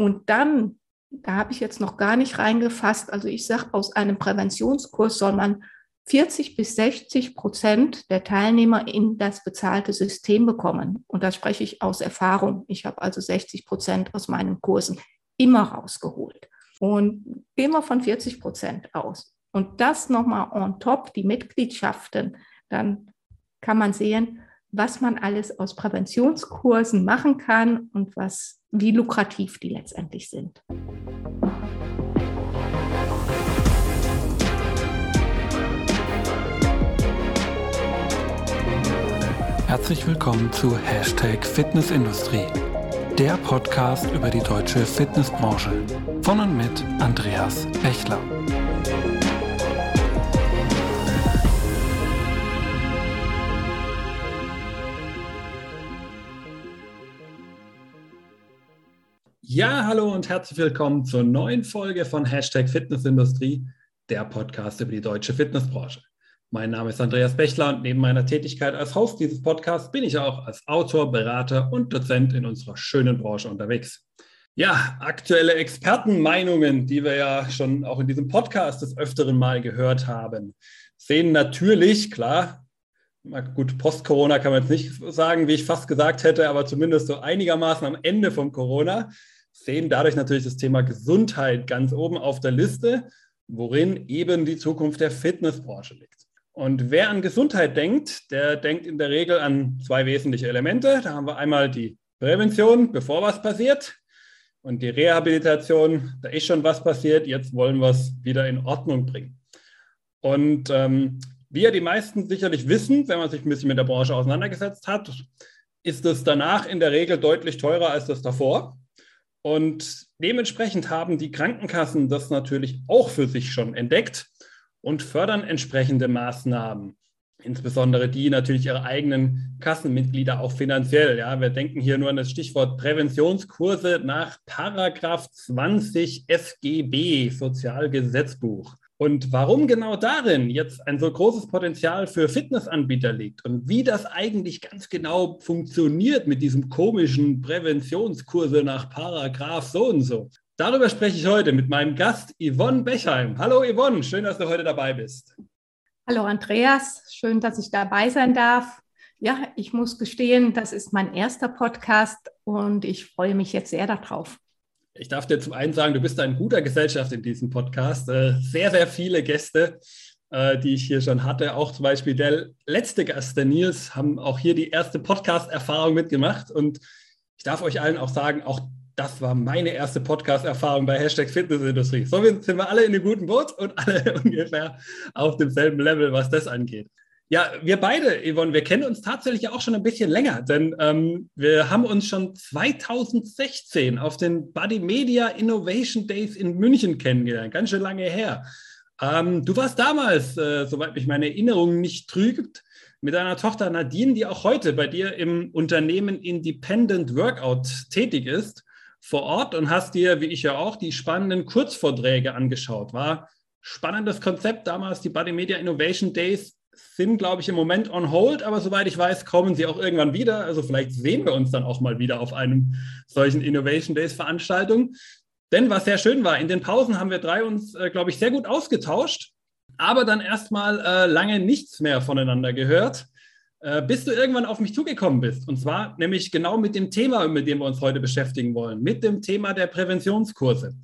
Und dann, da habe ich jetzt noch gar nicht reingefasst, also ich sage, aus einem Präventionskurs soll man 40 bis 60 Prozent der Teilnehmer in das bezahlte System bekommen. Und da spreche ich aus Erfahrung. Ich habe also 60 Prozent aus meinen Kursen immer rausgeholt. Und gehen wir von 40 Prozent aus. Und das nochmal on top, die Mitgliedschaften, dann kann man sehen, was man alles aus Präventionskursen machen kann und was, wie lukrativ die letztendlich sind. Herzlich willkommen zu Hashtag Fitnessindustrie, der Podcast über die deutsche Fitnessbranche. Von und mit Andreas Bechler. Ja, hallo und herzlich willkommen zur neuen Folge von Hashtag Fitnessindustrie, der Podcast über die deutsche Fitnessbranche. Mein Name ist Andreas Bechler und neben meiner Tätigkeit als Host dieses Podcasts bin ich auch als Autor, Berater und Dozent in unserer schönen Branche unterwegs. Ja, aktuelle Expertenmeinungen, die wir ja schon auch in diesem Podcast des Öfteren mal gehört haben, sehen natürlich, klar, gut, post-Corona kann man jetzt nicht sagen, wie ich fast gesagt hätte, aber zumindest so einigermaßen am Ende von Corona, sehen dadurch natürlich das Thema Gesundheit ganz oben auf der Liste, worin eben die Zukunft der Fitnessbranche liegt. Und wer an Gesundheit denkt, der denkt in der Regel an zwei wesentliche Elemente. Da haben wir einmal die Prävention, bevor was passiert, und die Rehabilitation, da ist schon was passiert, jetzt wollen wir es wieder in Ordnung bringen. Und ähm, wie ja die meisten sicherlich wissen, wenn man sich ein bisschen mit der Branche auseinandergesetzt hat, ist es danach in der Regel deutlich teurer als das davor. Und dementsprechend haben die Krankenkassen das natürlich auch für sich schon entdeckt und fördern entsprechende Maßnahmen. Insbesondere die natürlich ihre eigenen Kassenmitglieder auch finanziell. Ja, wir denken hier nur an das Stichwort Präventionskurse nach Paragraph 20 SGB, Sozialgesetzbuch. Und warum genau darin jetzt ein so großes Potenzial für Fitnessanbieter liegt und wie das eigentlich ganz genau funktioniert mit diesem komischen Präventionskurse nach Paragraph so und so, Darüber spreche ich heute mit meinem Gast Yvonne Bechheim. Hallo Yvonne, schön, dass du heute dabei bist. Hallo Andreas, schön, dass ich dabei sein darf. Ja, ich muss gestehen, das ist mein erster Podcast und ich freue mich jetzt sehr darauf. Ich darf dir zum einen sagen, du bist ein guter Gesellschaft in diesem Podcast. Äh, sehr, sehr viele Gäste, äh, die ich hier schon hatte. Auch zum Beispiel der letzte Gast, der Nils, haben auch hier die erste Podcast-Erfahrung mitgemacht. Und ich darf euch allen auch sagen, auch das war meine erste Podcast-Erfahrung bei Hashtag Fitnessindustrie. So sind wir alle in einem guten Boot und alle ungefähr auf demselben Level, was das angeht. Ja, wir beide, Yvonne, wir kennen uns tatsächlich auch schon ein bisschen länger, denn ähm, wir haben uns schon 2016 auf den Body Media Innovation Days in München kennengelernt, ganz schön lange her. Ähm, du warst damals, äh, soweit mich meine Erinnerung nicht trügt, mit deiner Tochter Nadine, die auch heute bei dir im Unternehmen Independent Workout tätig ist vor Ort und hast dir, wie ich ja auch, die spannenden Kurzvorträge angeschaut. War spannendes Konzept damals, die Body Media Innovation Days sind, glaube ich, im Moment on hold, aber soweit ich weiß, kommen sie auch irgendwann wieder. Also vielleicht sehen wir uns dann auch mal wieder auf einem solchen Innovation Days Veranstaltung. Denn was sehr schön war, in den Pausen haben wir drei uns, äh, glaube ich, sehr gut ausgetauscht, aber dann erstmal äh, lange nichts mehr voneinander gehört. Äh, bis du irgendwann auf mich zugekommen bist. Und zwar nämlich genau mit dem Thema, mit dem wir uns heute beschäftigen wollen, mit dem Thema der Präventionskurse.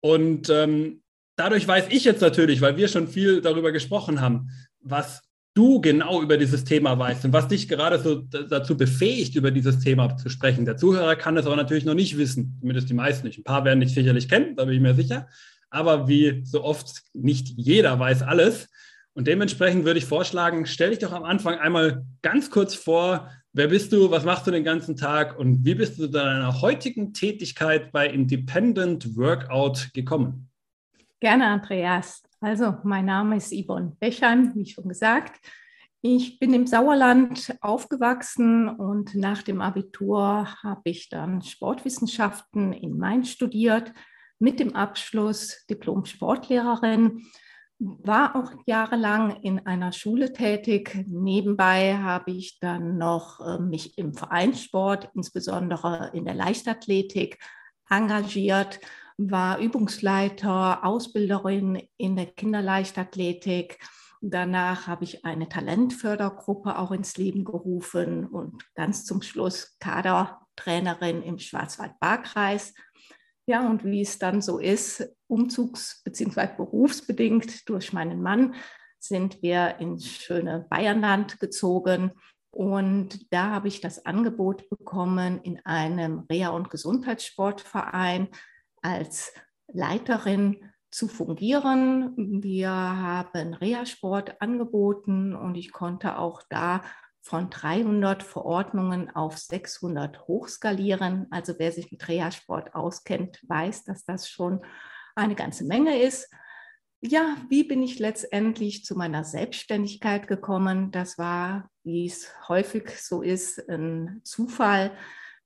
Und ähm, dadurch weiß ich jetzt natürlich, weil wir schon viel darüber gesprochen haben, was du genau über dieses Thema weißt und was dich gerade so dazu befähigt, über dieses Thema zu sprechen. Der Zuhörer kann es aber natürlich noch nicht wissen, zumindest die meisten nicht. Ein paar werden dich sicherlich kennen, da bin ich mir sicher. Aber wie so oft, nicht jeder weiß alles. Und dementsprechend würde ich vorschlagen, stell dich doch am Anfang einmal ganz kurz vor, wer bist du, was machst du den ganzen Tag und wie bist du zu deiner heutigen Tätigkeit bei Independent Workout gekommen? Gerne, Andreas. Also, mein Name ist Yvonne Bechheim, wie schon gesagt. Ich bin im Sauerland aufgewachsen und nach dem Abitur habe ich dann Sportwissenschaften in Mainz studiert, mit dem Abschluss Diplom-Sportlehrerin war auch jahrelang in einer Schule tätig. Nebenbei habe ich dann noch äh, mich im Vereinssport, insbesondere in der Leichtathletik, engagiert, war Übungsleiter, Ausbilderin in der Kinderleichtathletik. Danach habe ich eine Talentfördergruppe auch ins Leben gerufen und ganz zum Schluss Kadertrainerin im Schwarzwald-Baar-Kreis. Ja, und wie es dann so ist, umzugs- bzw. berufsbedingt durch meinen Mann sind wir ins schöne Bayernland gezogen. Und da habe ich das Angebot bekommen, in einem Reha- und Gesundheitssportverein als Leiterin zu fungieren. Wir haben Reha-Sport angeboten und ich konnte auch da von 300 Verordnungen auf 600 hochskalieren. Also wer sich mit Reha-Sport auskennt, weiß, dass das schon eine ganze Menge ist. Ja, wie bin ich letztendlich zu meiner Selbstständigkeit gekommen? Das war, wie es häufig so ist, ein Zufall.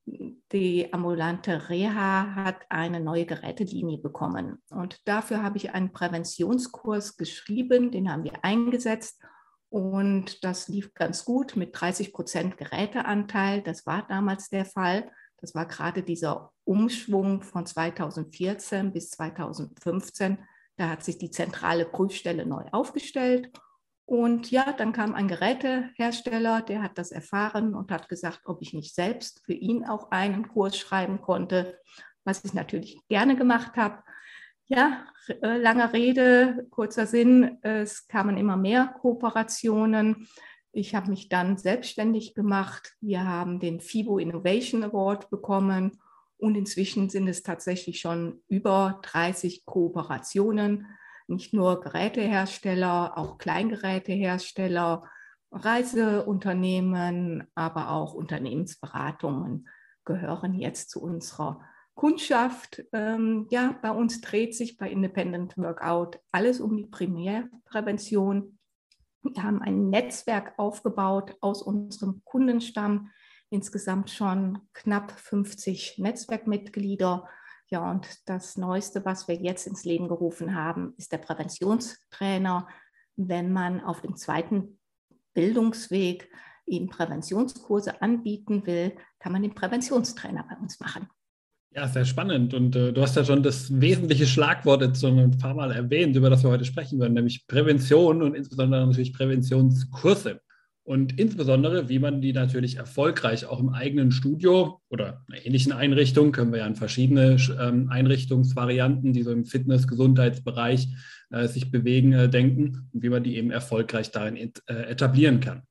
Die ambulante Reha hat eine neue Gerätelinie bekommen. Und dafür habe ich einen Präventionskurs geschrieben, den haben wir eingesetzt. Und das lief ganz gut mit 30 Prozent Geräteanteil. Das war damals der Fall. Das war gerade dieser Umschwung von 2014 bis 2015. Da hat sich die zentrale Prüfstelle neu aufgestellt. Und ja, dann kam ein Gerätehersteller, der hat das erfahren und hat gesagt, ob ich nicht selbst für ihn auch einen Kurs schreiben konnte, was ich natürlich gerne gemacht habe. Ja, äh, lange Rede, kurzer Sinn, es kamen immer mehr Kooperationen. Ich habe mich dann selbstständig gemacht. Wir haben den FIBO Innovation Award bekommen und inzwischen sind es tatsächlich schon über 30 Kooperationen nicht nur Gerätehersteller, auch Kleingerätehersteller, Reiseunternehmen, aber auch Unternehmensberatungen gehören jetzt zu unserer Kundschaft. Ähm, ja, bei uns dreht sich bei Independent Workout alles um die Primärprävention. Wir haben ein Netzwerk aufgebaut aus unserem Kundenstamm, insgesamt schon knapp 50 Netzwerkmitglieder ja, und das Neueste, was wir jetzt ins Leben gerufen haben, ist der Präventionstrainer. Wenn man auf dem zweiten Bildungsweg eben Präventionskurse anbieten will, kann man den Präventionstrainer bei uns machen. Ja, sehr spannend. Und äh, du hast ja schon das wesentliche Schlagwort jetzt schon ein paar Mal erwähnt, über das wir heute sprechen werden, nämlich Prävention und insbesondere natürlich Präventionskurse und insbesondere, wie man die natürlich erfolgreich auch im eigenen Studio oder einer ähnlichen Einrichtung, können wir ja an verschiedene ähm, Einrichtungsvarianten, die so im Fitness-Gesundheitsbereich äh, sich bewegen, äh, denken und wie man die eben erfolgreich darin äh, etablieren kann.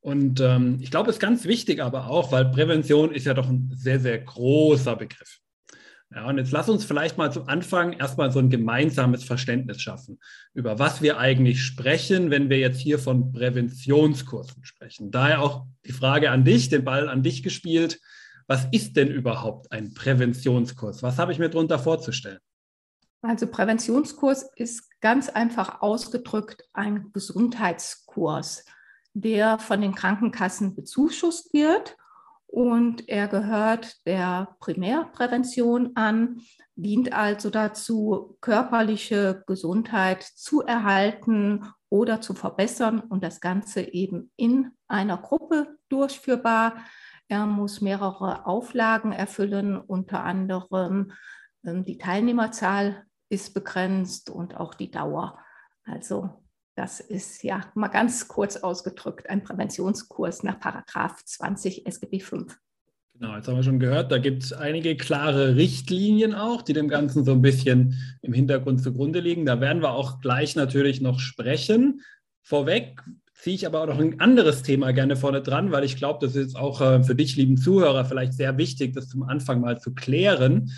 Und ähm, ich glaube, es ist ganz wichtig aber auch, weil Prävention ist ja doch ein sehr, sehr großer Begriff. Ja, und jetzt lass uns vielleicht mal zum Anfang erstmal so ein gemeinsames Verständnis schaffen, über was wir eigentlich sprechen, wenn wir jetzt hier von Präventionskursen sprechen. Daher auch die Frage an dich, den Ball an dich gespielt. Was ist denn überhaupt ein Präventionskurs? Was habe ich mir darunter vorzustellen? Also Präventionskurs ist ganz einfach ausgedrückt ein Gesundheitskurs, der von den Krankenkassen bezuschusst wird und er gehört der Primärprävention an, dient also dazu, körperliche Gesundheit zu erhalten oder zu verbessern und das Ganze eben in einer Gruppe durchführbar. Er muss mehrere Auflagen erfüllen, unter anderem ähm, die Teilnehmerzahl ist begrenzt und auch die Dauer. Also das ist ja mal ganz kurz ausgedrückt ein Präventionskurs nach Paragraph 20 SGB 5. Genau, jetzt haben wir schon gehört, da gibt es einige klare Richtlinien auch, die dem Ganzen so ein bisschen im Hintergrund zugrunde liegen. Da werden wir auch gleich natürlich noch sprechen. Vorweg ziehe ich aber auch noch ein anderes Thema gerne vorne dran, weil ich glaube, das ist auch äh, für dich, lieben Zuhörer, vielleicht sehr wichtig, das zum Anfang mal zu klären.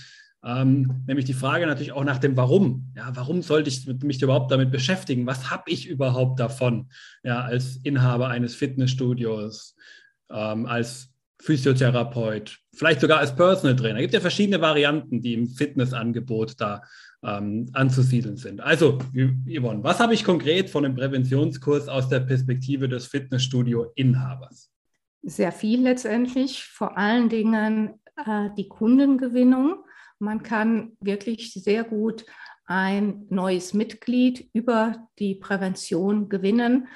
Ähm, nämlich die Frage natürlich auch nach dem Warum. Ja, warum sollte ich mich überhaupt damit beschäftigen? Was habe ich überhaupt davon? Ja, als Inhaber eines Fitnessstudios, ähm, als Physiotherapeut, vielleicht sogar als Personal Trainer. Es gibt ja verschiedene Varianten, die im Fitnessangebot da ähm, anzusiedeln sind. Also, Yvonne, was habe ich konkret von dem Präventionskurs aus der Perspektive des Fitnessstudio-Inhabers? Sehr viel letztendlich, vor allen Dingen äh, die Kundengewinnung man kann wirklich sehr gut ein neues Mitglied über die Prävention gewinnen.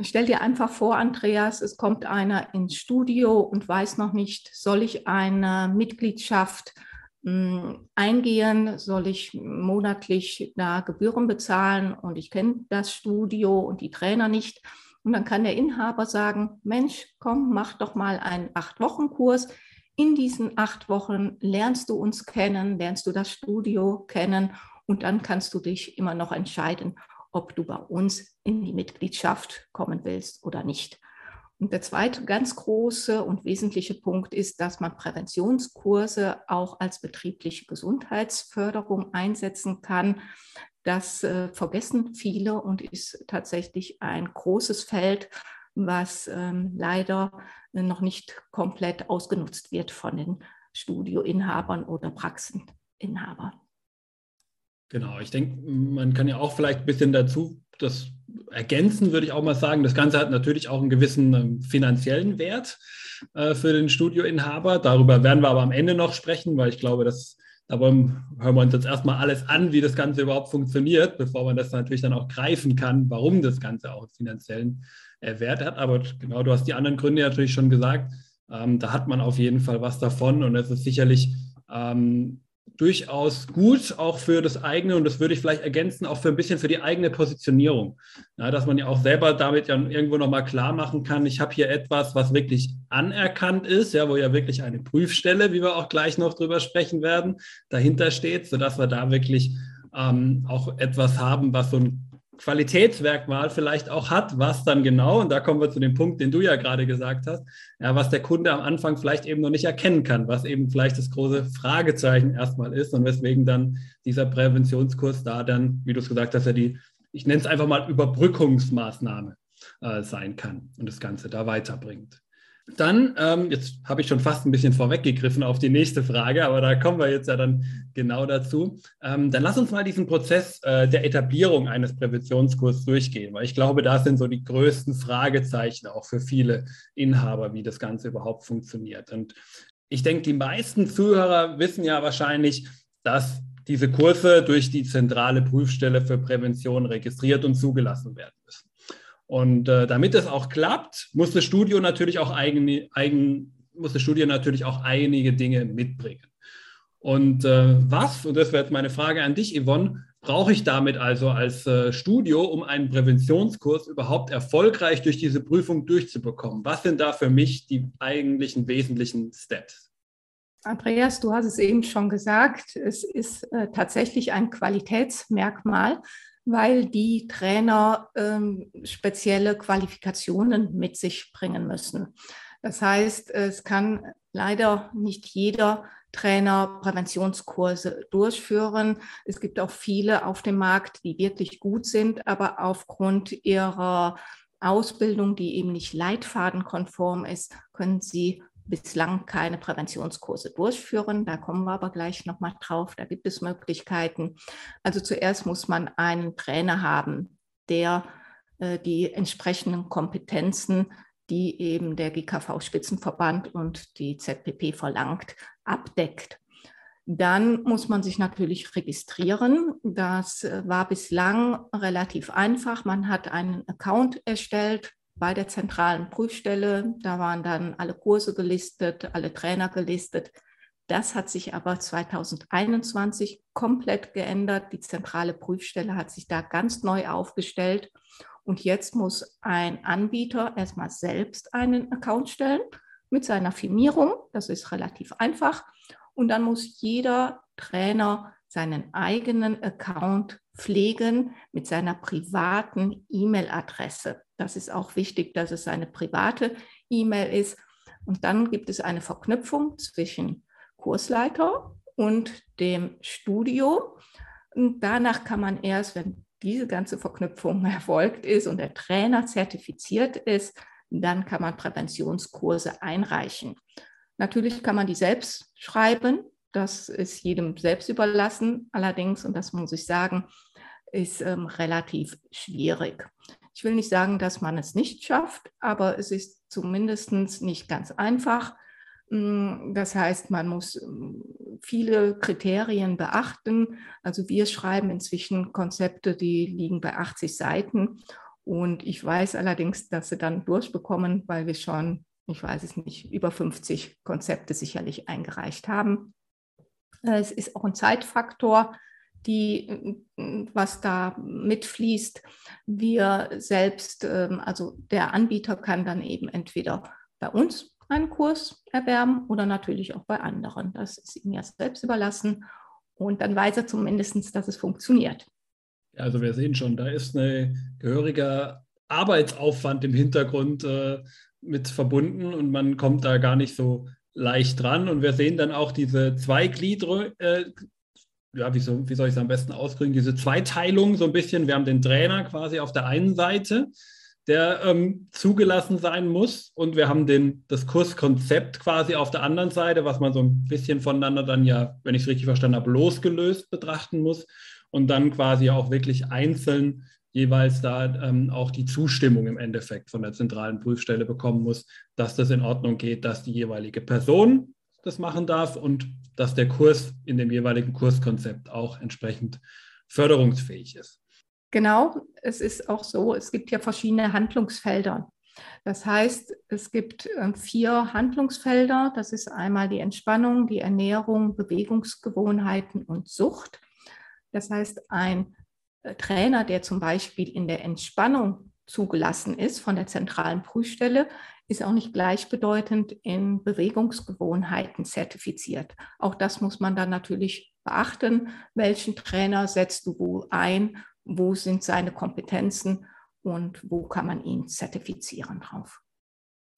Stell dir einfach vor, Andreas, es kommt einer ins Studio und weiß noch nicht, soll ich eine Mitgliedschaft hm, eingehen, soll ich monatlich da Gebühren bezahlen und ich kenne das Studio und die Trainer nicht. Und dann kann der Inhaber sagen, Mensch, komm, mach doch mal einen Acht-Wochen-Kurs. In diesen acht Wochen lernst du uns kennen, lernst du das Studio kennen und dann kannst du dich immer noch entscheiden, ob du bei uns in die Mitgliedschaft kommen willst oder nicht. Und der zweite ganz große und wesentliche Punkt ist, dass man Präventionskurse auch als betriebliche Gesundheitsförderung einsetzen kann. Das äh, vergessen viele und ist tatsächlich ein großes Feld, was ähm, leider noch nicht komplett ausgenutzt wird von den Studioinhabern oder Praxeninhabern. Genau, ich denke, man kann ja auch vielleicht ein bisschen dazu das ergänzen, würde ich auch mal sagen. Das Ganze hat natürlich auch einen gewissen ähm, finanziellen Wert äh, für den Studioinhaber. Darüber werden wir aber am Ende noch sprechen, weil ich glaube, dass da hören wir uns jetzt erstmal alles an, wie das Ganze überhaupt funktioniert, bevor man das natürlich dann auch greifen kann, warum das Ganze auch einen finanziellen äh, Wert hat. Aber genau, du hast die anderen Gründe natürlich schon gesagt. Ähm, da hat man auf jeden Fall was davon und es ist sicherlich ähm, durchaus gut, auch für das eigene, und das würde ich vielleicht ergänzen, auch für ein bisschen für die eigene Positionierung. Ja, dass man ja auch selber damit ja irgendwo nochmal klar machen kann, ich habe hier etwas, was wirklich anerkannt ist, ja, wo ja wirklich eine Prüfstelle, wie wir auch gleich noch drüber sprechen werden, dahinter steht, sodass wir da wirklich ähm, auch etwas haben, was so ein Qualitätsmerkmal vielleicht auch hat, was dann genau, und da kommen wir zu dem Punkt, den du ja gerade gesagt hast, ja, was der Kunde am Anfang vielleicht eben noch nicht erkennen kann, was eben vielleicht das große Fragezeichen erstmal ist und weswegen dann dieser Präventionskurs da dann, wie du es gesagt hast, ja die, ich nenne es einfach mal Überbrückungsmaßnahme äh, sein kann und das Ganze da weiterbringt. Dann, ähm, jetzt habe ich schon fast ein bisschen vorweggegriffen auf die nächste Frage, aber da kommen wir jetzt ja dann genau dazu. Ähm, dann lass uns mal diesen Prozess äh, der Etablierung eines Präventionskurses durchgehen, weil ich glaube, da sind so die größten Fragezeichen auch für viele Inhaber, wie das Ganze überhaupt funktioniert. Und ich denke, die meisten Zuhörer wissen ja wahrscheinlich, dass diese Kurse durch die zentrale Prüfstelle für Prävention registriert und zugelassen werden müssen. Und äh, damit es auch klappt, muss das Studio natürlich auch eigene, eigen, muss das Studio natürlich auch einige Dinge mitbringen. Und äh, was, und das wäre jetzt meine Frage an dich, Yvonne, brauche ich damit also als äh, Studio, um einen Präventionskurs überhaupt erfolgreich durch diese Prüfung durchzubekommen? Was sind da für mich die eigentlichen wesentlichen Steps? Andreas, du hast es eben schon gesagt, es ist äh, tatsächlich ein Qualitätsmerkmal, weil die Trainer ähm, spezielle Qualifikationen mit sich bringen müssen. Das heißt, es kann leider nicht jeder Trainer Präventionskurse durchführen. Es gibt auch viele auf dem Markt, die wirklich gut sind, aber aufgrund ihrer Ausbildung, die eben nicht leitfadenkonform ist, können sie bislang keine Präventionskurse durchführen. Da kommen wir aber gleich nochmal drauf. Da gibt es Möglichkeiten. Also zuerst muss man einen Trainer haben, der äh, die entsprechenden Kompetenzen, die eben der GKV-Spitzenverband und die ZPP verlangt, abdeckt. Dann muss man sich natürlich registrieren. Das äh, war bislang relativ einfach. Man hat einen Account erstellt bei der zentralen Prüfstelle. Da waren dann alle Kurse gelistet, alle Trainer gelistet. Das hat sich aber 2021 komplett geändert. Die zentrale Prüfstelle hat sich da ganz neu aufgestellt. Und jetzt muss ein Anbieter erstmal selbst einen Account stellen mit seiner Firmierung. Das ist relativ einfach. Und dann muss jeder Trainer seinen eigenen Account pflegen mit seiner privaten E-Mail-Adresse. Das ist auch wichtig, dass es eine private E-Mail ist. Und dann gibt es eine Verknüpfung zwischen Kursleiter und dem Studio. Und danach kann man erst, wenn diese ganze Verknüpfung erfolgt ist und der Trainer zertifiziert ist, dann kann man Präventionskurse einreichen. Natürlich kann man die selbst schreiben. Das ist jedem selbst überlassen. Allerdings, und das muss ich sagen, ist ähm, relativ schwierig. Ich will nicht sagen, dass man es nicht schafft, aber es ist zumindest nicht ganz einfach. Mm, das heißt, man muss mm, viele Kriterien beachten. Also wir schreiben inzwischen Konzepte, die liegen bei 80 Seiten. Und ich weiß allerdings, dass sie dann durchbekommen, weil wir schon, ich weiß es nicht, über 50 Konzepte sicherlich eingereicht haben. Es ist auch ein Zeitfaktor, die, was da mitfließt. Wir selbst, ähm, also der Anbieter kann dann eben entweder bei uns einen Kurs erwerben oder natürlich auch bei anderen. Das ist ihm ja selbst überlassen. Und dann weiß er zumindest, dass es funktioniert. Also wir sehen schon, da ist ein gehöriger Arbeitsaufwand im Hintergrund äh, mit verbunden und man kommt da gar nicht so leicht dran. Und wir sehen dann auch diese Zweiglied, äh, ja, wie, so, wie soll ich es am besten ausdrücken, diese Zweiteilung so ein bisschen. Wir haben den Trainer quasi auf der einen Seite, der ähm, zugelassen sein muss. Und wir haben den, das Kurskonzept quasi auf der anderen Seite, was man so ein bisschen voneinander dann ja, wenn ich es richtig verstanden habe, losgelöst betrachten muss. Und dann quasi auch wirklich einzeln jeweils da ähm, auch die Zustimmung im Endeffekt von der zentralen Prüfstelle bekommen muss, dass das in Ordnung geht, dass die jeweilige Person das machen darf und dass der Kurs in dem jeweiligen Kurskonzept auch entsprechend förderungsfähig ist. Genau, es ist auch so, es gibt ja verschiedene Handlungsfelder. Das heißt, es gibt ähm, vier Handlungsfelder. Das ist einmal die Entspannung, die Ernährung, Bewegungsgewohnheiten und Sucht. Das heißt, ein äh, Trainer, der zum Beispiel in der Entspannung zugelassen ist von der zentralen Prüfstelle, ist auch nicht gleichbedeutend in Bewegungsgewohnheiten zertifiziert. Auch das muss man dann natürlich beachten. Welchen Trainer setzt du wo ein wo sind seine Kompetenzen und wo kann man ihn zertifizieren drauf.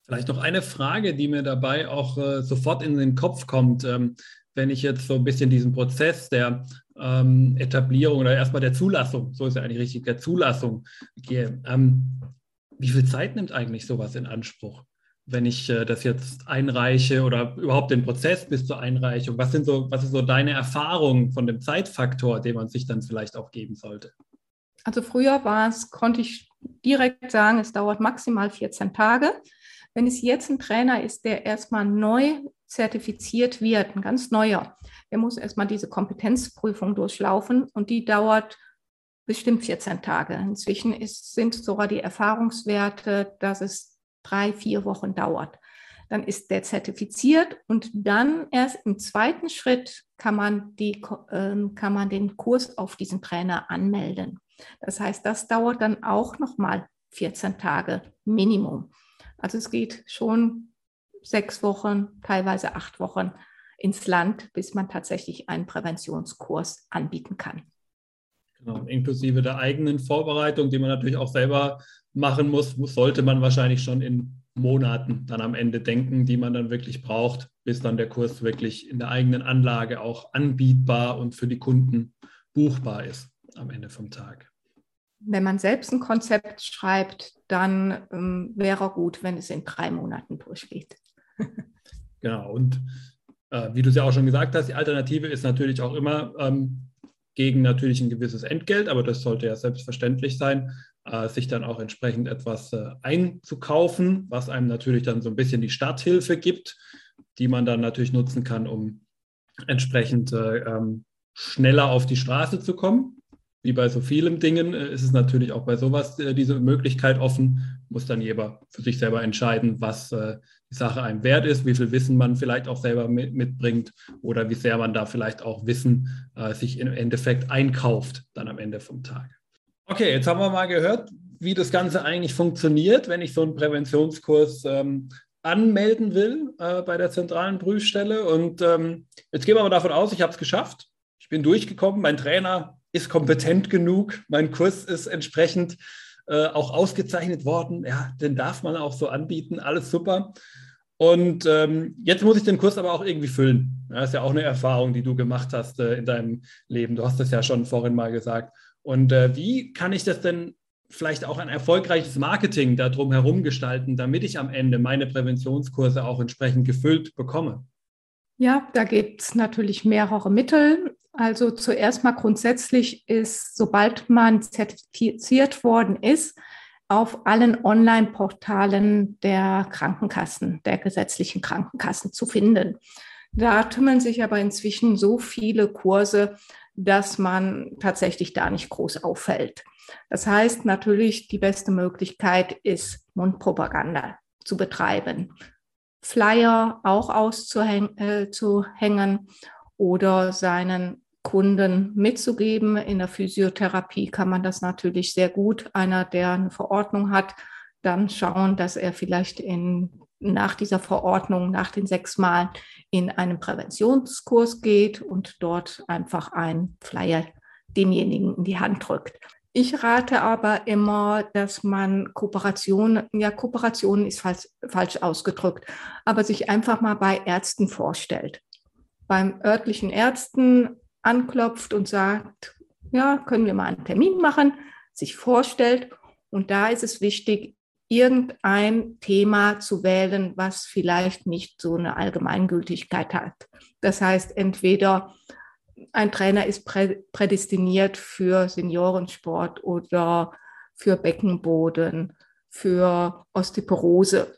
Vielleicht noch eine Frage, die mir dabei auch äh, sofort in den Kopf kommt, ähm, wenn ich jetzt so ein bisschen diesen Prozess der ähm, Etablierung oder erstmal der Zulassung, so ist ja eigentlich richtig, der Zulassung gehe. Ähm, wie viel Zeit nimmt eigentlich sowas in Anspruch? wenn ich äh, das jetzt einreiche oder überhaupt den Prozess bis zur Einreichung? Was sind so, was ist so deine Erfahrung von dem Zeitfaktor, den man sich dann vielleicht auch geben sollte? Also früher war es, konnte ich direkt sagen, es dauert maximal 14 Tage. Wenn es jetzt ein Trainer ist, der erstmal neu zertifiziert wird, ein ganz neuer, der muss erstmal diese Kompetenzprüfung durchlaufen und die dauert bestimmt 14 Tage. Inzwischen ist, sind sogar die Erfahrungswerte, dass es drei, vier Wochen dauert. Dann ist der zertifiziert und dann erst im zweiten Schritt kann man, die, äh, kann man den Kurs auf diesen Trainer anmelden. Das heißt, das dauert dann auch nochmal 14 Tage Minimum. Also es geht schon sechs Wochen, teilweise acht Wochen ins Land, bis man tatsächlich einen Präventionskurs anbieten kann. Genau, inklusive der eigenen Vorbereitung, die man natürlich auch selber machen muss, sollte man wahrscheinlich schon in Monaten dann am Ende denken, die man dann wirklich braucht, bis dann der Kurs wirklich in der eigenen Anlage auch anbietbar und für die Kunden buchbar ist am Ende vom Tag. Wenn man selbst ein Konzept schreibt, dann ähm, wäre gut, wenn es in drei Monaten durchgeht. genau, und äh, wie du es ja auch schon gesagt hast, die Alternative ist natürlich auch immer ähm, gegen natürlich ein gewisses Entgelt, aber das sollte ja selbstverständlich sein, äh, sich dann auch entsprechend etwas äh, einzukaufen, was einem natürlich dann so ein bisschen die Starthilfe gibt, die man dann natürlich nutzen kann, um entsprechend äh, ähm, schneller auf die Straße zu kommen wie bei so vielen Dingen äh, ist es natürlich auch bei sowas äh, diese Möglichkeit offen. Muss dann jeder für sich selber entscheiden, was äh, die Sache einem wert ist, wie viel Wissen man vielleicht auch selber mit, mitbringt oder wie sehr man da vielleicht auch Wissen sich im Endeffekt einkauft, dann am Ende vom Tag. Okay, jetzt haben wir mal gehört, wie das Ganze eigentlich funktioniert, wenn ich so einen Präventionskurs ähm, anmelden will äh, bei der zentralen Prüfstelle. Und ähm, jetzt gehen wir mal davon aus, ich habe es geschafft. Ich bin durchgekommen. Mein Trainer ist kompetent genug, mein Kurs ist entsprechend äh, auch ausgezeichnet worden. Ja, den darf man auch so anbieten, alles super. Und ähm, jetzt muss ich den Kurs aber auch irgendwie füllen. Ja, das ist ja auch eine Erfahrung, die du gemacht hast äh, in deinem Leben. Du hast das ja schon vorhin mal gesagt. Und äh, wie kann ich das denn vielleicht auch ein erfolgreiches Marketing darum herum gestalten, damit ich am Ende meine Präventionskurse auch entsprechend gefüllt bekomme? Ja, da gibt es natürlich mehrere Mittel. Also zuerst mal grundsätzlich ist, sobald man zertifiziert worden ist, auf allen Online-Portalen der Krankenkassen, der gesetzlichen Krankenkassen zu finden. Da tümmeln sich aber inzwischen so viele Kurse, dass man tatsächlich da nicht groß auffällt. Das heißt natürlich, die beste Möglichkeit ist, Mundpropaganda zu betreiben, Flyer auch auszuhängen äh, oder seinen Kunden mitzugeben. In der Physiotherapie kann man das natürlich sehr gut. Einer, der eine Verordnung hat, dann schauen, dass er vielleicht in, nach dieser Verordnung, nach den sechs Mal in einen Präventionskurs geht und dort einfach einen Flyer demjenigen in die Hand drückt. Ich rate aber immer, dass man Kooperation, ja, Kooperation ist falsch, falsch ausgedrückt, aber sich einfach mal bei Ärzten vorstellt. Beim örtlichen Ärzten anklopft und sagt, ja, können wir mal einen Termin machen, sich vorstellt. Und da ist es wichtig, irgendein Thema zu wählen, was vielleicht nicht so eine Allgemeingültigkeit hat. Das heißt, entweder ein Trainer ist prädestiniert für Seniorensport oder für Beckenboden, für Osteoporose.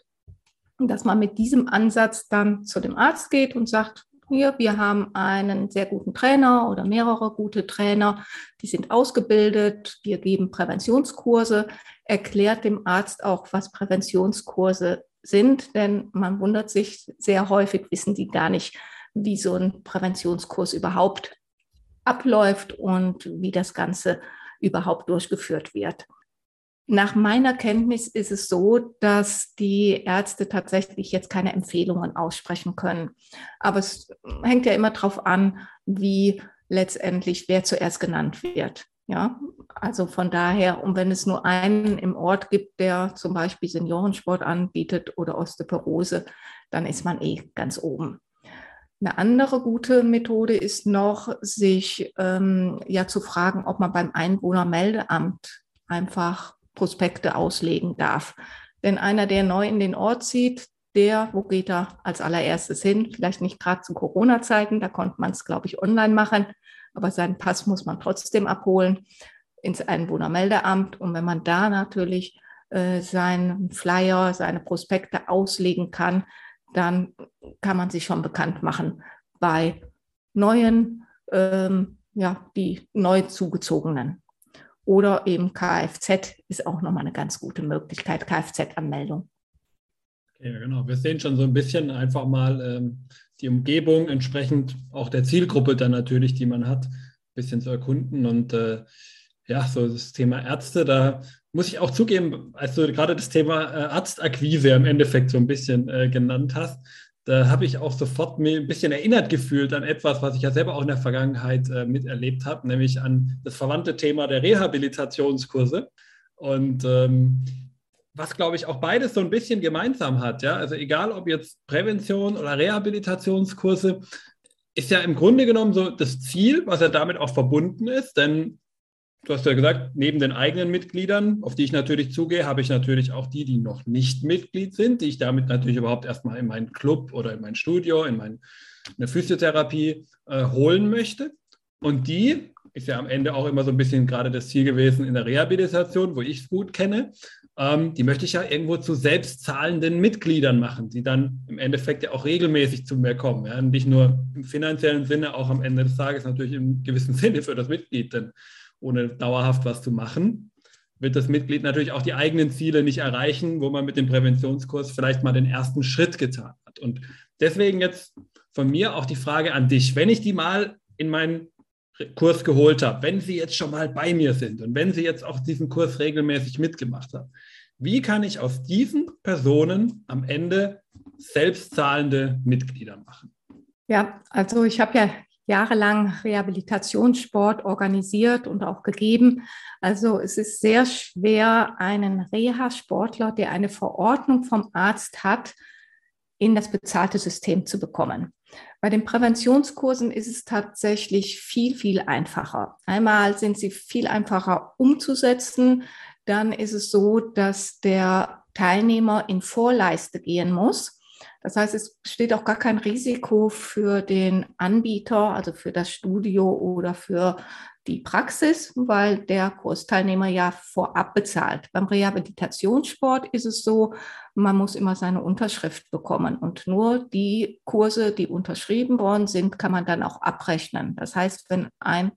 Dass man mit diesem Ansatz dann zu dem Arzt geht und sagt, hier, wir haben einen sehr guten Trainer oder mehrere gute Trainer, die sind ausgebildet, wir geben Präventionskurse, erklärt dem Arzt auch, was Präventionskurse sind, denn man wundert sich sehr häufig, wissen die gar nicht, wie so ein Präventionskurs überhaupt abläuft und wie das Ganze überhaupt durchgeführt wird. Nach meiner Kenntnis ist es so, dass die Ärzte tatsächlich jetzt keine Empfehlungen aussprechen können. Aber es hängt ja immer darauf an, wie letztendlich wer zuerst genannt wird. Ja, also von daher, und wenn es nur einen im Ort gibt, der zum Beispiel Seniorensport anbietet oder Osteoporose, dann ist man eh ganz oben. Eine andere gute Methode ist noch, sich ähm, ja zu fragen, ob man beim Einwohnermeldeamt einfach Prospekte auslegen darf. Denn einer, der neu in den Ort zieht, der, wo geht er als allererstes hin? Vielleicht nicht gerade zu Corona-Zeiten, da konnte man es, glaube ich, online machen, aber seinen Pass muss man trotzdem abholen ins Einwohnermeldeamt. Und wenn man da natürlich äh, seinen Flyer, seine Prospekte auslegen kann, dann kann man sich schon bekannt machen bei neuen, ähm, ja, die neu zugezogenen. Oder eben Kfz ist auch nochmal eine ganz gute Möglichkeit, Kfz-Anmeldung. Ja, genau. Wir sehen schon so ein bisschen einfach mal ähm, die Umgebung entsprechend auch der Zielgruppe dann natürlich, die man hat, ein bisschen zu erkunden. Und äh, ja, so das Thema Ärzte, da muss ich auch zugeben, als du gerade das Thema äh, Arztakquise im Endeffekt so ein bisschen äh, genannt hast, da habe ich auch sofort mir ein bisschen erinnert gefühlt an etwas, was ich ja selber auch in der Vergangenheit äh, miterlebt habe, nämlich an das verwandte Thema der Rehabilitationskurse. Und ähm, was, glaube ich, auch beides so ein bisschen gemeinsam hat. Ja? Also egal, ob jetzt Prävention oder Rehabilitationskurse, ist ja im Grunde genommen so das Ziel, was ja damit auch verbunden ist. Denn Du hast ja gesagt, neben den eigenen Mitgliedern, auf die ich natürlich zugehe, habe ich natürlich auch die, die noch nicht Mitglied sind, die ich damit natürlich überhaupt erstmal in meinen Club oder in mein Studio, in meine Physiotherapie äh, holen möchte. Und die ist ja am Ende auch immer so ein bisschen gerade das Ziel gewesen in der Rehabilitation, wo ich es gut kenne. Ähm, die möchte ich ja irgendwo zu selbstzahlenden Mitgliedern machen, die dann im Endeffekt ja auch regelmäßig zu mir kommen. Ja? nicht nur im finanziellen Sinne, auch am Ende des Tages natürlich im gewissen Sinne für das Mitglied. Denn ohne dauerhaft was zu machen, wird das Mitglied natürlich auch die eigenen Ziele nicht erreichen, wo man mit dem Präventionskurs vielleicht mal den ersten Schritt getan hat. Und deswegen jetzt von mir auch die Frage an dich, wenn ich die mal in meinen Kurs geholt habe, wenn Sie jetzt schon mal bei mir sind und wenn Sie jetzt auch diesen Kurs regelmäßig mitgemacht haben, wie kann ich aus diesen Personen am Ende selbstzahlende Mitglieder machen? Ja, also ich habe ja jahrelang Rehabilitationssport organisiert und auch gegeben. Also es ist sehr schwer, einen Reha-Sportler, der eine Verordnung vom Arzt hat, in das bezahlte System zu bekommen. Bei den Präventionskursen ist es tatsächlich viel, viel einfacher. Einmal sind sie viel einfacher umzusetzen. Dann ist es so, dass der Teilnehmer in Vorleiste gehen muss. Das heißt, es besteht auch gar kein Risiko für den Anbieter, also für das Studio oder für die Praxis, weil der Kursteilnehmer ja vorab bezahlt. Beim Rehabilitationssport ist es so, man muss immer seine Unterschrift bekommen und nur die Kurse, die unterschrieben worden sind, kann man dann auch abrechnen. Das heißt, wenn ein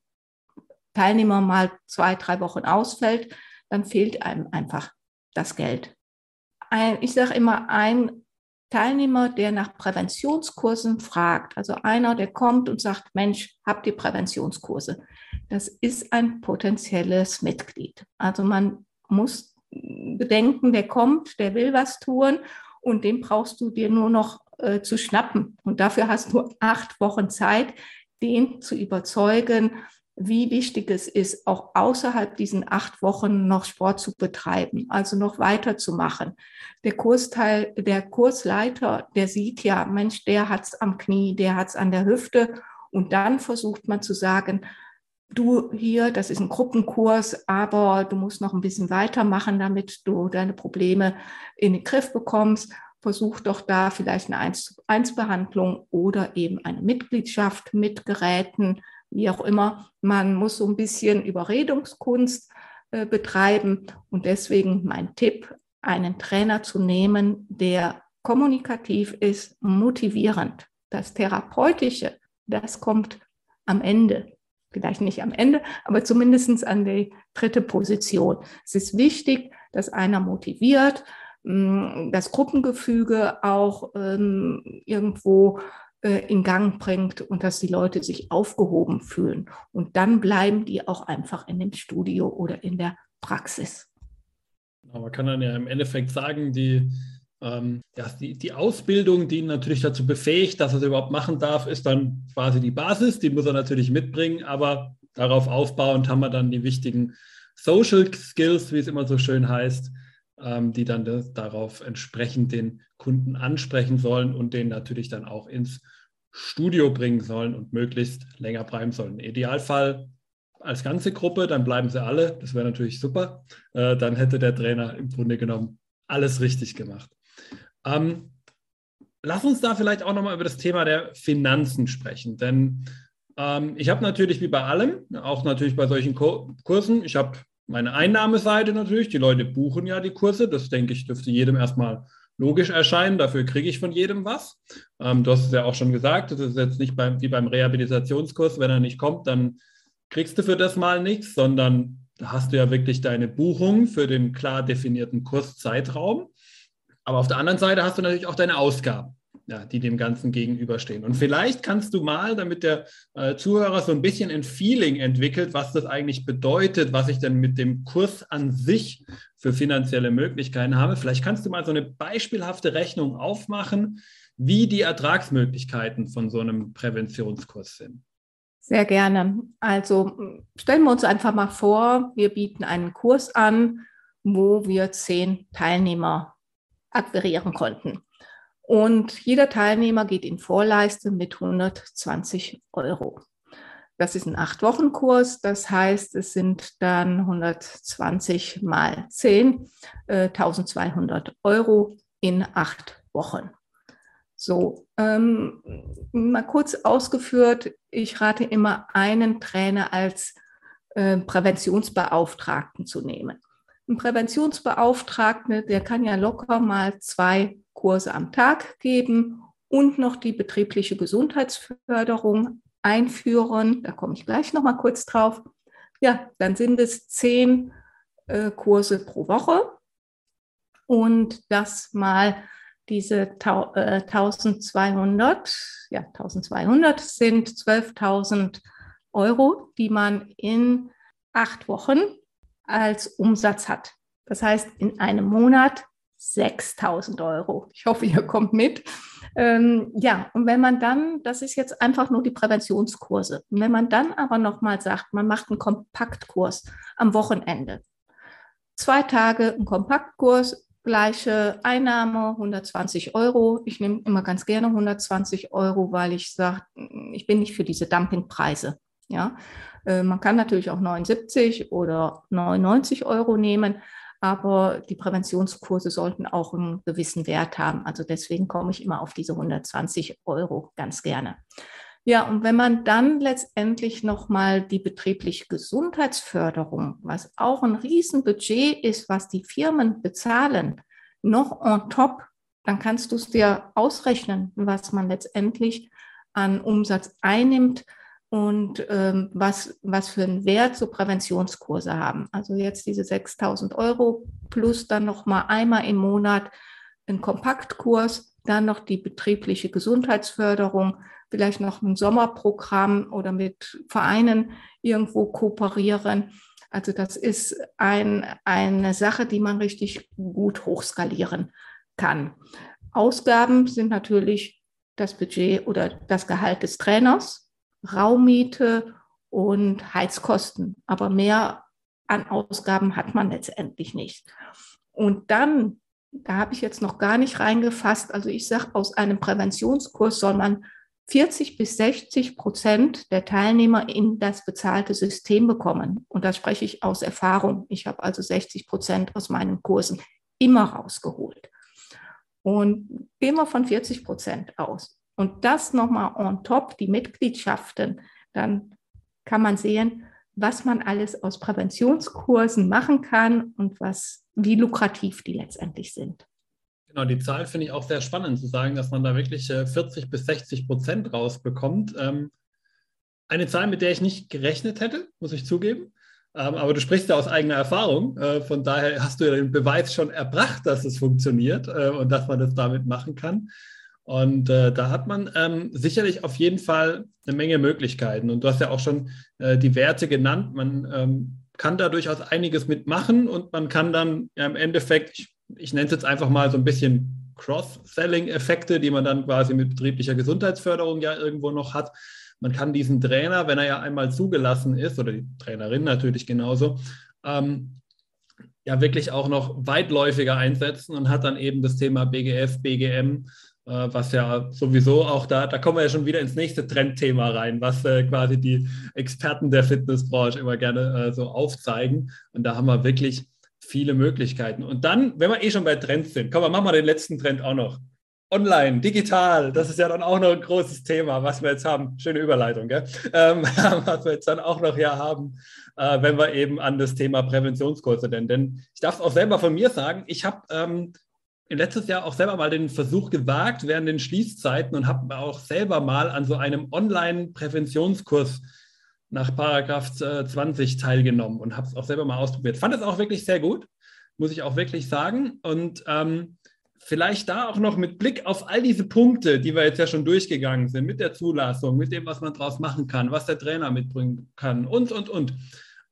Teilnehmer mal zwei, drei Wochen ausfällt, dann fehlt einem einfach das Geld. Ein, ich sage immer, ein Teilnehmer, der nach Präventionskursen fragt, also einer, der kommt und sagt, Mensch, habt ihr Präventionskurse? Das ist ein potenzielles Mitglied. Also man muss bedenken, der kommt, der will was tun und den brauchst du dir nur noch äh, zu schnappen. Und dafür hast du acht Wochen Zeit, den zu überzeugen, wie wichtig es ist, auch außerhalb diesen acht Wochen noch Sport zu betreiben, also noch weiterzumachen. Der Kursteil, der Kursleiter, der sieht ja, Mensch, der hat's am Knie, der hat's an der Hüfte. Und dann versucht man zu sagen, du hier, das ist ein Gruppenkurs, aber du musst noch ein bisschen weitermachen, damit du deine Probleme in den Griff bekommst. Versuch doch da vielleicht eine 1 zu 1 Behandlung oder eben eine Mitgliedschaft mit Geräten, wie auch immer. Man muss so ein bisschen Überredungskunst äh, betreiben und deswegen mein Tipp, einen Trainer zu nehmen, der kommunikativ ist, motivierend. Das Therapeutische, das kommt am Ende vielleicht nicht am Ende, aber zumindest an die dritte Position. Es ist wichtig, dass einer motiviert, mm, das Gruppengefüge auch ähm, irgendwo in Gang bringt und dass die Leute sich aufgehoben fühlen. Und dann bleiben die auch einfach in dem Studio oder in der Praxis. Man kann dann ja im Endeffekt sagen, die ähm, ja, die, die Ausbildung, die ihn natürlich dazu befähigt, dass er es überhaupt machen darf, ist dann quasi die Basis. Die muss er natürlich mitbringen, aber darauf aufbauend haben wir dann die wichtigen Social Skills, wie es immer so schön heißt, die dann das, darauf entsprechend den Kunden ansprechen sollen und den natürlich dann auch ins Studio bringen sollen und möglichst länger bleiben sollen. Idealfall als ganze Gruppe, dann bleiben sie alle. Das wäre natürlich super. Äh, dann hätte der Trainer im Grunde genommen alles richtig gemacht. Ähm, lass uns da vielleicht auch nochmal über das Thema der Finanzen sprechen, denn ähm, ich habe natürlich wie bei allem, auch natürlich bei solchen Kursen, ich habe meine Einnahmeseite natürlich, die Leute buchen ja die Kurse, das denke ich, dürfte jedem erstmal logisch erscheinen, dafür kriege ich von jedem was. Ähm, du hast es ja auch schon gesagt, das ist jetzt nicht beim, wie beim Rehabilitationskurs, wenn er nicht kommt, dann kriegst du für das mal nichts, sondern da hast du ja wirklich deine Buchung für den klar definierten Kurszeitraum. Aber auf der anderen Seite hast du natürlich auch deine Ausgaben, ja, die dem Ganzen gegenüberstehen. Und vielleicht kannst du mal, damit der äh, Zuhörer so ein bisschen ein Feeling entwickelt, was das eigentlich bedeutet, was ich denn mit dem Kurs an sich für finanzielle Möglichkeiten habe, vielleicht kannst du mal so eine beispielhafte Rechnung aufmachen, wie die Ertragsmöglichkeiten von so einem Präventionskurs sind. Sehr gerne. Also stellen wir uns einfach mal vor, wir bieten einen Kurs an, wo wir zehn Teilnehmer akquirieren konnten. Und jeder Teilnehmer geht in Vorleiste mit 120 Euro. Das ist ein Acht-Wochen-Kurs, das heißt, es sind dann 120 mal 10, äh, 1200 Euro in acht Wochen. So, ähm, mal kurz ausgeführt, ich rate immer, einen Trainer als äh, Präventionsbeauftragten zu nehmen. Ein Präventionsbeauftragter, der kann ja locker mal zwei Kurse am Tag geben und noch die betriebliche Gesundheitsförderung einführen. Da komme ich gleich noch mal kurz drauf. Ja, dann sind es zehn äh, Kurse pro Woche und das mal diese äh, 1200, ja 1200 sind 12.000 Euro, die man in acht Wochen als Umsatz hat. Das heißt, in einem Monat 6000 Euro. Ich hoffe, ihr kommt mit. Ähm, ja, und wenn man dann, das ist jetzt einfach nur die Präventionskurse, wenn man dann aber nochmal sagt, man macht einen Kompaktkurs am Wochenende, zwei Tage ein Kompaktkurs, gleiche Einnahme, 120 Euro. Ich nehme immer ganz gerne 120 Euro, weil ich sage, ich bin nicht für diese Dumpingpreise. Ja, äh, man kann natürlich auch 79 oder 99 Euro nehmen, aber die Präventionskurse sollten auch einen gewissen Wert haben. Also deswegen komme ich immer auf diese 120 Euro ganz gerne. Ja, und wenn man dann letztendlich nochmal die betriebliche Gesundheitsförderung, was auch ein Riesenbudget ist, was die Firmen bezahlen, noch on top, dann kannst du es dir ausrechnen, was man letztendlich an Umsatz einnimmt und ähm, was, was für einen Wert so Präventionskurse haben. Also jetzt diese 6000 Euro plus dann noch mal einmal im Monat ein Kompaktkurs dann noch die betriebliche Gesundheitsförderung, vielleicht noch ein Sommerprogramm oder mit Vereinen irgendwo kooperieren. Also das ist ein, eine Sache, die man richtig gut hochskalieren kann. Ausgaben sind natürlich das Budget oder das Gehalt des Trainers, Raummiete und Heizkosten. Aber mehr an Ausgaben hat man letztendlich nicht. Und dann, da habe ich jetzt noch gar nicht reingefasst, also ich sage, aus einem Präventionskurs soll man 40 bis 60 Prozent der Teilnehmer in das bezahlte System bekommen. Und da spreche ich aus Erfahrung. Ich habe also 60 Prozent aus meinen Kursen immer rausgeholt. Und gehen wir von 40 Prozent aus. Und das nochmal on top, die Mitgliedschaften, dann kann man sehen, was man alles aus Präventionskursen machen kann und was, wie lukrativ die letztendlich sind. Genau, die Zahl finde ich auch sehr spannend zu sagen, dass man da wirklich 40 äh, bis 60 Prozent rausbekommt. Ähm, eine Zahl, mit der ich nicht gerechnet hätte, muss ich zugeben. Ähm, aber du sprichst ja aus eigener Erfahrung. Äh, von daher hast du ja den Beweis schon erbracht, dass es funktioniert äh, und dass man das damit machen kann. Und äh, da hat man ähm, sicherlich auf jeden Fall eine Menge Möglichkeiten. Und du hast ja auch schon äh, die Werte genannt. Man ähm, kann da durchaus einiges mitmachen und man kann dann ja, im Endeffekt, ich, ich nenne es jetzt einfach mal so ein bisschen Cross-Selling-Effekte, die man dann quasi mit betrieblicher Gesundheitsförderung ja irgendwo noch hat. Man kann diesen Trainer, wenn er ja einmal zugelassen ist, oder die Trainerin natürlich genauso, ähm, ja wirklich auch noch weitläufiger einsetzen und hat dann eben das Thema BGF, BGM was ja sowieso auch da, da kommen wir ja schon wieder ins nächste Trendthema rein, was äh, quasi die Experten der Fitnessbranche immer gerne äh, so aufzeigen. Und da haben wir wirklich viele Möglichkeiten. Und dann, wenn wir eh schon bei Trends sind, komm, machen wir den letzten Trend auch noch. Online, digital, das ist ja dann auch noch ein großes Thema, was wir jetzt haben. Schöne Überleitung, gell? Ähm, was wir jetzt dann auch noch hier haben, äh, wenn wir eben an das Thema Präventionskurse denn. Denn ich darf auch selber von mir sagen, ich habe ähm, letztes Jahr auch selber mal den Versuch gewagt während den Schließzeiten und habe auch selber mal an so einem Online-Präventionskurs nach Paragraph 20 teilgenommen und habe es auch selber mal ausprobiert. Fand es auch wirklich sehr gut, muss ich auch wirklich sagen. Und ähm, vielleicht da auch noch mit Blick auf all diese Punkte, die wir jetzt ja schon durchgegangen sind, mit der Zulassung, mit dem, was man draus machen kann, was der Trainer mitbringen kann und, und, und.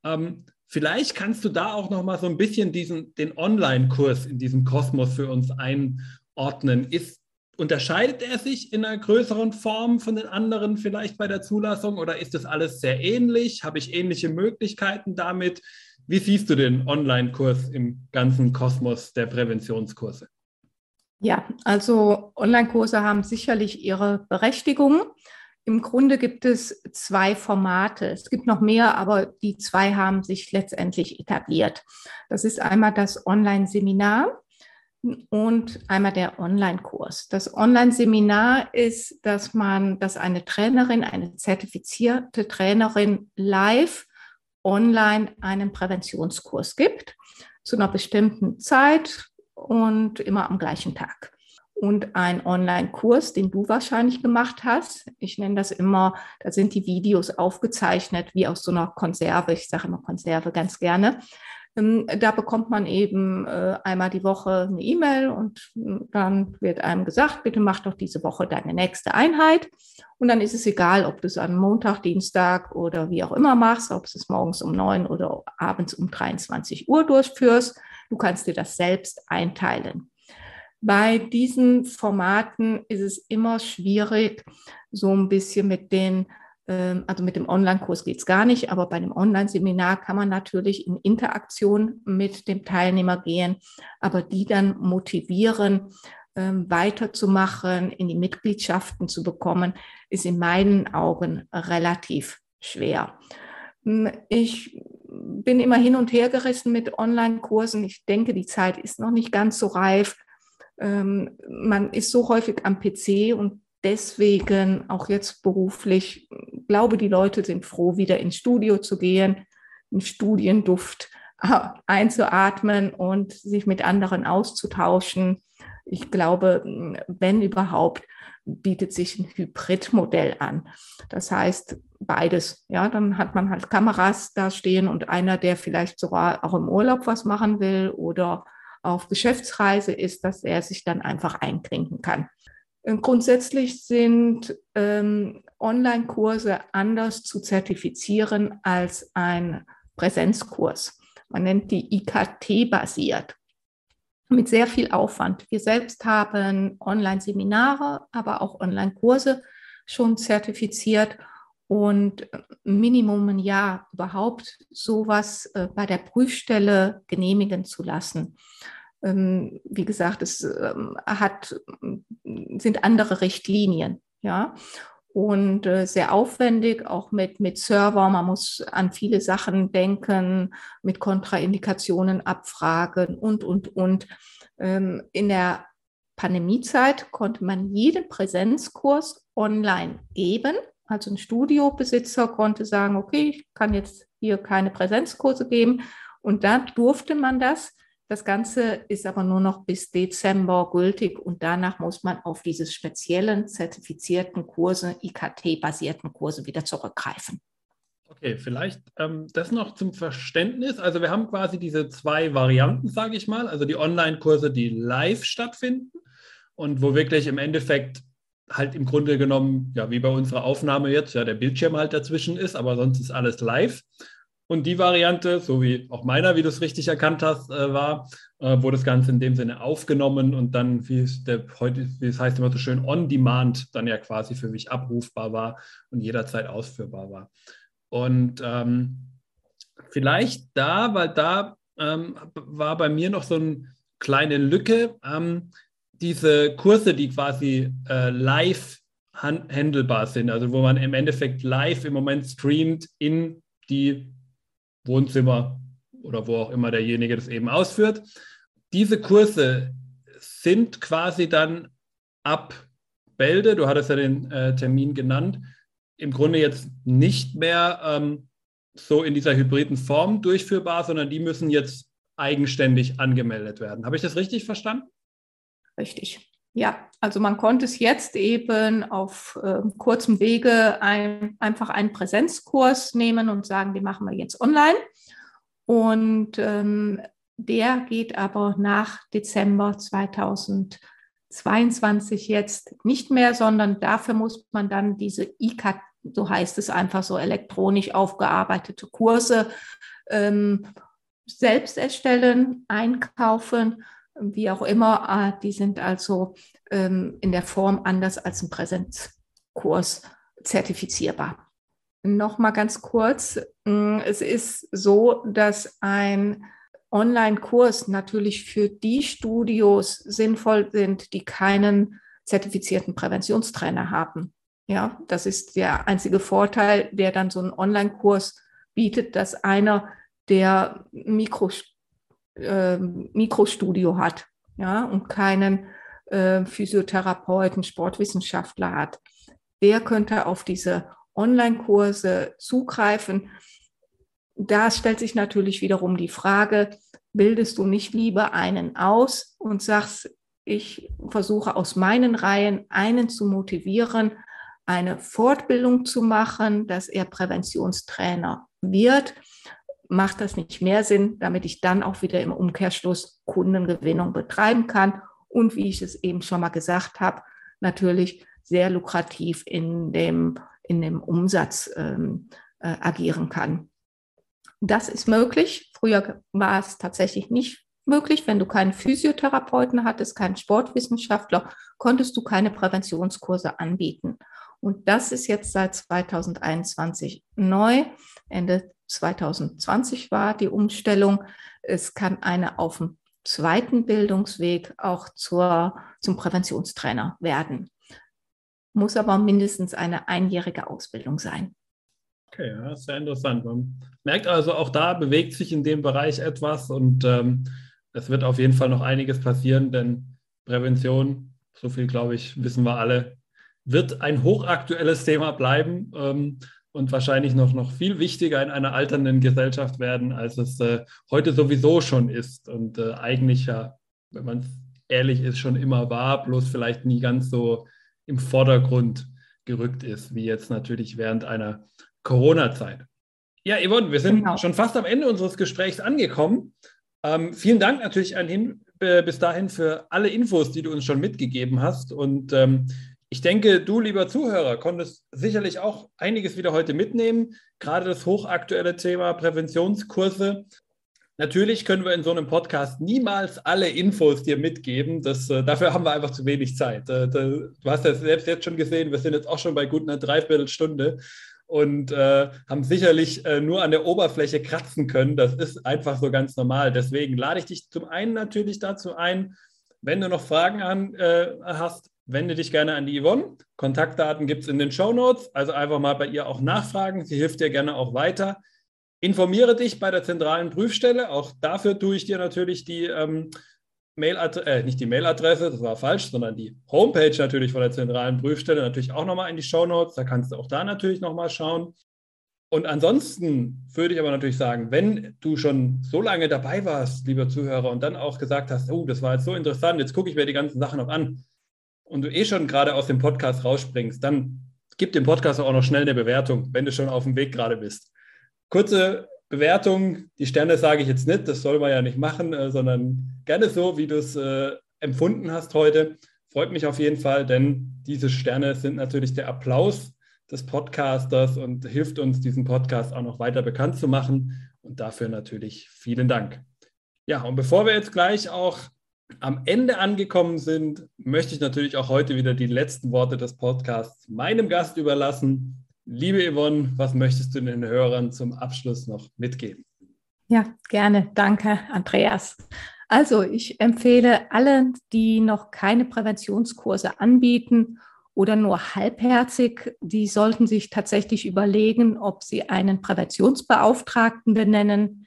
Ähm, Vielleicht kannst du da auch noch mal so ein bisschen diesen, den Online-Kurs in diesem Kosmos für uns einordnen. Ist, unterscheidet er sich in einer größeren Form von den anderen vielleicht bei der Zulassung oder ist das alles sehr ähnlich? Habe ich ähnliche Möglichkeiten damit? Wie siehst du den Online-Kurs im ganzen Kosmos der Präventionskurse? Ja, also Online-Kurse haben sicherlich ihre Berechtigung. Im Grunde gibt es zwei Formate. Es gibt noch mehr, aber die zwei haben sich letztendlich etabliert. Das ist einmal das Online-Seminar und einmal der Online-Kurs. Das Online-Seminar ist, dass man, dass eine Trainerin, eine zertifizierte Trainerin live online einen Präventionskurs gibt zu einer bestimmten Zeit und immer am gleichen Tag und ein Online-Kurs, den du wahrscheinlich gemacht hast. Ich nenne das immer, da sind die Videos aufgezeichnet wie aus so einer Konserve. Ich sage immer Konserve ganz gerne. Ähm, da bekommt man eben äh, einmal die Woche eine E-Mail und äh, dann wird einem gesagt, bitte mach doch diese Woche deine nächste Einheit. Und dann ist es egal, ob du es am Montag, Dienstag oder wie auch immer machst, ob du es morgens um neun oder abends um 23 Uhr durchführst. Du kannst dir das selbst einteilen. Bei diesen Formaten ist es immer schwierig, so ein bisschen mit den, ähm, also mit dem Online-Kurs geht es gar nicht, aber bei dem Online-Seminar kann man natürlich in Interaktion mit dem Teilnehmer gehen, aber die dann motivieren, ähm, weiterzumachen, in die Mitgliedschaften zu bekommen, ist in meinen Augen relativ schwer. Hm, ich bin immer hin und her gerissen mit Online-Kursen. Ich denke, die Zeit ist noch nicht ganz so reif ähm, man ist so häufig am PC und deswegen auch jetzt beruflich, glaube die Leute sind froh, wieder ins Studio zu gehen, einen Studienduft äh, einzuatmen und sich mit anderen auszutauschen. Ich glaube, wenn überhaupt, bietet sich ein Hybridmodell an. Das heißt, beides. Ja, dann hat man halt Kameras da stehen und einer, der vielleicht sogar auch im Urlaub was machen will oder auf Geschäftsreise ist, dass er sich dann einfach einklinken kann. Grundsätzlich sind ähm, Online-Kurse anders zu zertifizieren als ein Präsenzkurs. Man nennt die IKT basiert mit sehr viel Aufwand. Wir selbst haben Online-Seminare, aber auch Online-Kurse schon zertifiziert und Minimum ein Jahr überhaupt sowas äh, bei der Prüfstelle genehmigen zu lassen. Ähm, wie gesagt, es ähm, hat, sind andere Richtlinien, ja. Und äh, sehr aufwendig, auch mit, mit Server. Man muss an viele Sachen denken, mit Kontraindikationen abfragen und, und, und. Ähm, in der Pandemiezeit konnte man jeden Präsenzkurs online geben. Also ein Studiobesitzer konnte sagen, okay, ich kann jetzt hier keine Präsenzkurse geben. Und da durfte man das. Das Ganze ist aber nur noch bis Dezember gültig und danach muss man auf diese speziellen zertifizierten Kurse, IKT-basierten Kurse wieder zurückgreifen. Okay, vielleicht ähm, das noch zum Verständnis. Also wir haben quasi diese zwei Varianten, sage ich mal. Also die Online-Kurse, die live stattfinden und wo wirklich im Endeffekt halt im Grunde genommen, ja, wie bei unserer Aufnahme jetzt, ja, der Bildschirm halt dazwischen ist, aber sonst ist alles live. Und die Variante, so wie auch meiner, wie du es richtig erkannt hast, äh, war, äh, wo das Ganze in dem Sinne aufgenommen und dann, wie es, der, heute, wie es heißt immer so schön, on demand dann ja quasi für mich abrufbar war und jederzeit ausführbar war. Und ähm, vielleicht da, weil da ähm, war bei mir noch so eine kleine Lücke, ähm, diese Kurse, die quasi äh, live handelbar sind, also wo man im Endeffekt live im Moment streamt in die Wohnzimmer oder wo auch immer derjenige das eben ausführt. Diese Kurse sind quasi dann ab Bälde, du hattest ja den äh, Termin genannt, im Grunde jetzt nicht mehr ähm, so in dieser hybriden Form durchführbar, sondern die müssen jetzt eigenständig angemeldet werden. Habe ich das richtig verstanden? Richtig. Ja, also man konnte es jetzt eben auf äh, kurzem Wege ein, einfach einen Präsenzkurs nehmen und sagen, den machen wir jetzt online. Und ähm, der geht aber nach Dezember 2022 jetzt nicht mehr, sondern dafür muss man dann diese IKT so heißt es einfach so elektronisch aufgearbeitete Kurse ähm, selbst erstellen, einkaufen, wie auch immer. Ah, die sind also ähm, in der Form anders als ein Präsenzkurs zertifizierbar. Nochmal ganz kurz. Mm, es ist so, dass ein Online-Kurs natürlich für die Studios sinnvoll sind, die keinen zertifizierten Präventionstrainer haben. Ja, das ist der einzige Vorteil, der dann so ein Online-Kurs bietet, dass einer, der Mikro, äh, Mikrostudio hat, ja, und keinen äh, Physiotherapeuten, Sportwissenschaftler hat, der könnte auf diese Online-Kurse zugreifen. Da stellt sich natürlich wiederum die Frage, bildest du nicht lieber einen aus und sagst, ich versuche aus meinen Reihen einen zu motivieren, eine Fortbildung zu machen, dass er Präventionstrainer wird, macht das nicht mehr Sinn, damit ich dann auch wieder im Umkehrschluss Kundengewinnung betreiben kann und wie ich es eben schon mal gesagt habe, natürlich sehr lukrativ in dem, in dem Umsatz ähm, äh, agieren kann. Das ist möglich. Früher war es tatsächlich nicht möglich. Wenn du keinen Physiotherapeuten hattest, keinen Sportwissenschaftler, konntest du keine Präventionskurse anbieten. Und das ist jetzt seit 2021 neu. Ende 2020 war die Umstellung. Es kann eine auf dem zweiten Bildungsweg auch zur, zum Präventionstrainer werden. Muss aber mindestens eine einjährige Ausbildung sein. Okay, ja, sehr interessant. Man merkt also, auch da bewegt sich in dem Bereich etwas und ähm, es wird auf jeden Fall noch einiges passieren, denn Prävention, so viel glaube ich, wissen wir alle, wird ein hochaktuelles Thema bleiben ähm, und wahrscheinlich noch, noch viel wichtiger in einer alternden Gesellschaft werden, als es äh, heute sowieso schon ist und äh, eigentlich ja, wenn man ehrlich ist, schon immer war, bloß vielleicht nie ganz so im Vordergrund gerückt ist, wie jetzt natürlich während einer Corona-Zeit. Ja, Yvonne, wir sind genau. schon fast am Ende unseres Gesprächs angekommen. Ähm, vielen Dank natürlich an, hin, äh, bis dahin für alle Infos, die du uns schon mitgegeben hast. Und ähm, ich denke, du, lieber Zuhörer, konntest sicherlich auch einiges wieder heute mitnehmen. Gerade das hochaktuelle Thema Präventionskurse. Natürlich können wir in so einem Podcast niemals alle Infos dir mitgeben. Das, äh, dafür haben wir einfach zu wenig Zeit. Äh, du hast ja selbst jetzt schon gesehen, wir sind jetzt auch schon bei gut einer Dreiviertelstunde und äh, haben sicherlich äh, nur an der Oberfläche kratzen können. Das ist einfach so ganz normal. Deswegen lade ich dich zum einen natürlich dazu ein, wenn du noch Fragen an, äh, hast, wende dich gerne an die Yvonne. Kontaktdaten gibt es in den Show Notes. Also einfach mal bei ihr auch nachfragen. Sie hilft dir gerne auch weiter. Informiere dich bei der zentralen Prüfstelle. Auch dafür tue ich dir natürlich die ähm, Mailadresse, äh, nicht die Mailadresse, das war falsch, sondern die Homepage natürlich von der zentralen Prüfstelle natürlich auch nochmal in die Show Notes. Da kannst du auch da natürlich nochmal schauen. Und ansonsten würde ich aber natürlich sagen, wenn du schon so lange dabei warst, lieber Zuhörer, und dann auch gesagt hast, oh, das war jetzt so interessant, jetzt gucke ich mir die ganzen Sachen noch an und du eh schon gerade aus dem Podcast rausspringst, dann gib dem Podcast auch noch schnell eine Bewertung, wenn du schon auf dem Weg gerade bist. Kurze Bewertung, die Sterne sage ich jetzt nicht, das soll man ja nicht machen, äh, sondern gerne so, wie du es äh, empfunden hast heute. Freut mich auf jeden Fall, denn diese Sterne sind natürlich der Applaus des Podcasters und hilft uns, diesen Podcast auch noch weiter bekannt zu machen. Und dafür natürlich vielen Dank. Ja, und bevor wir jetzt gleich auch am Ende angekommen sind, möchte ich natürlich auch heute wieder die letzten Worte des Podcasts meinem Gast überlassen. Liebe Yvonne, was möchtest du den Hörern zum Abschluss noch mitgeben? Ja, gerne. Danke, Andreas. Also ich empfehle allen, die noch keine Präventionskurse anbieten oder nur halbherzig, die sollten sich tatsächlich überlegen, ob sie einen Präventionsbeauftragten benennen,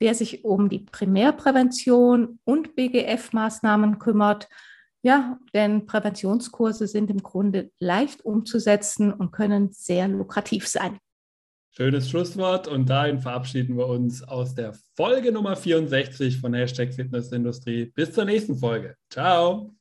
der sich um die Primärprävention und BGF-Maßnahmen kümmert ja, denn Präventionskurse sind im Grunde leicht umzusetzen und können sehr lukrativ sein. Schönes Schlusswort und dahin verabschieden wir uns aus der Folge Nummer 64 von Hashtag Fitnessindustrie. Bis zur nächsten Folge. Ciao.